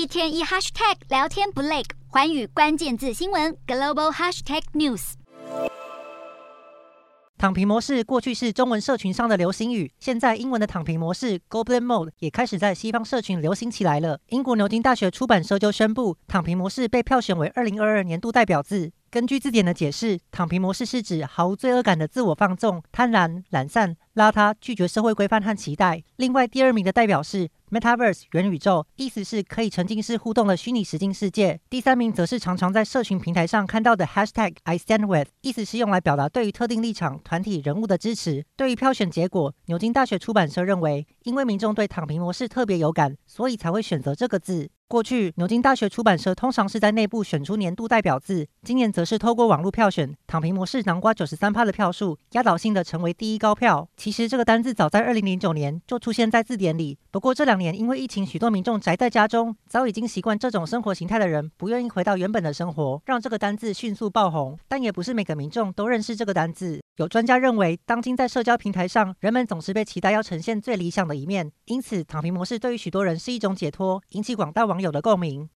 一天一 hashtag 聊天不累，环宇关键字新闻 global hashtag news。躺平模式过去是中文社群上的流行语，现在英文的躺平模式 Goblin Mode 也开始在西方社群流行起来了。英国牛津大学出版社就宣布，躺平模式被票选为二零二二年度代表字。根据字典的解释，躺平模式是指毫无罪恶感的自我放纵、贪婪、懒散、邋遢、拒绝社会规范和期待。另外，第二名的代表是 Metaverse 元宇宙，意思是可以沉浸式互动的虚拟实境世界。第三名则是常常在社群平台上看到的 Hashtag I Stand With，意思是用来表达对于特定立场、团体、人物的支持。对于票选结果，牛津大学出版社认为，因为民众对躺平模式特别有感，所以才会选择这个字。过去，牛津大学出版社通常是在内部选出年度代表字，今年则是透过网络票选，躺平模式囊括九十三趴的票数，压倒性的成为第一高票。其实这个单字早在二零零九年就出现在字典里，不过这两年因为疫情，许多民众宅在家中，早已经习惯这种生活形态的人不愿意回到原本的生活，让这个单字迅速爆红。但也不是每个民众都认识这个单字。有专家认为，当今在社交平台上，人们总是被期待要呈现最理想的一面，因此躺平模式对于许多人是一种解脱，引起广大网友的共鸣。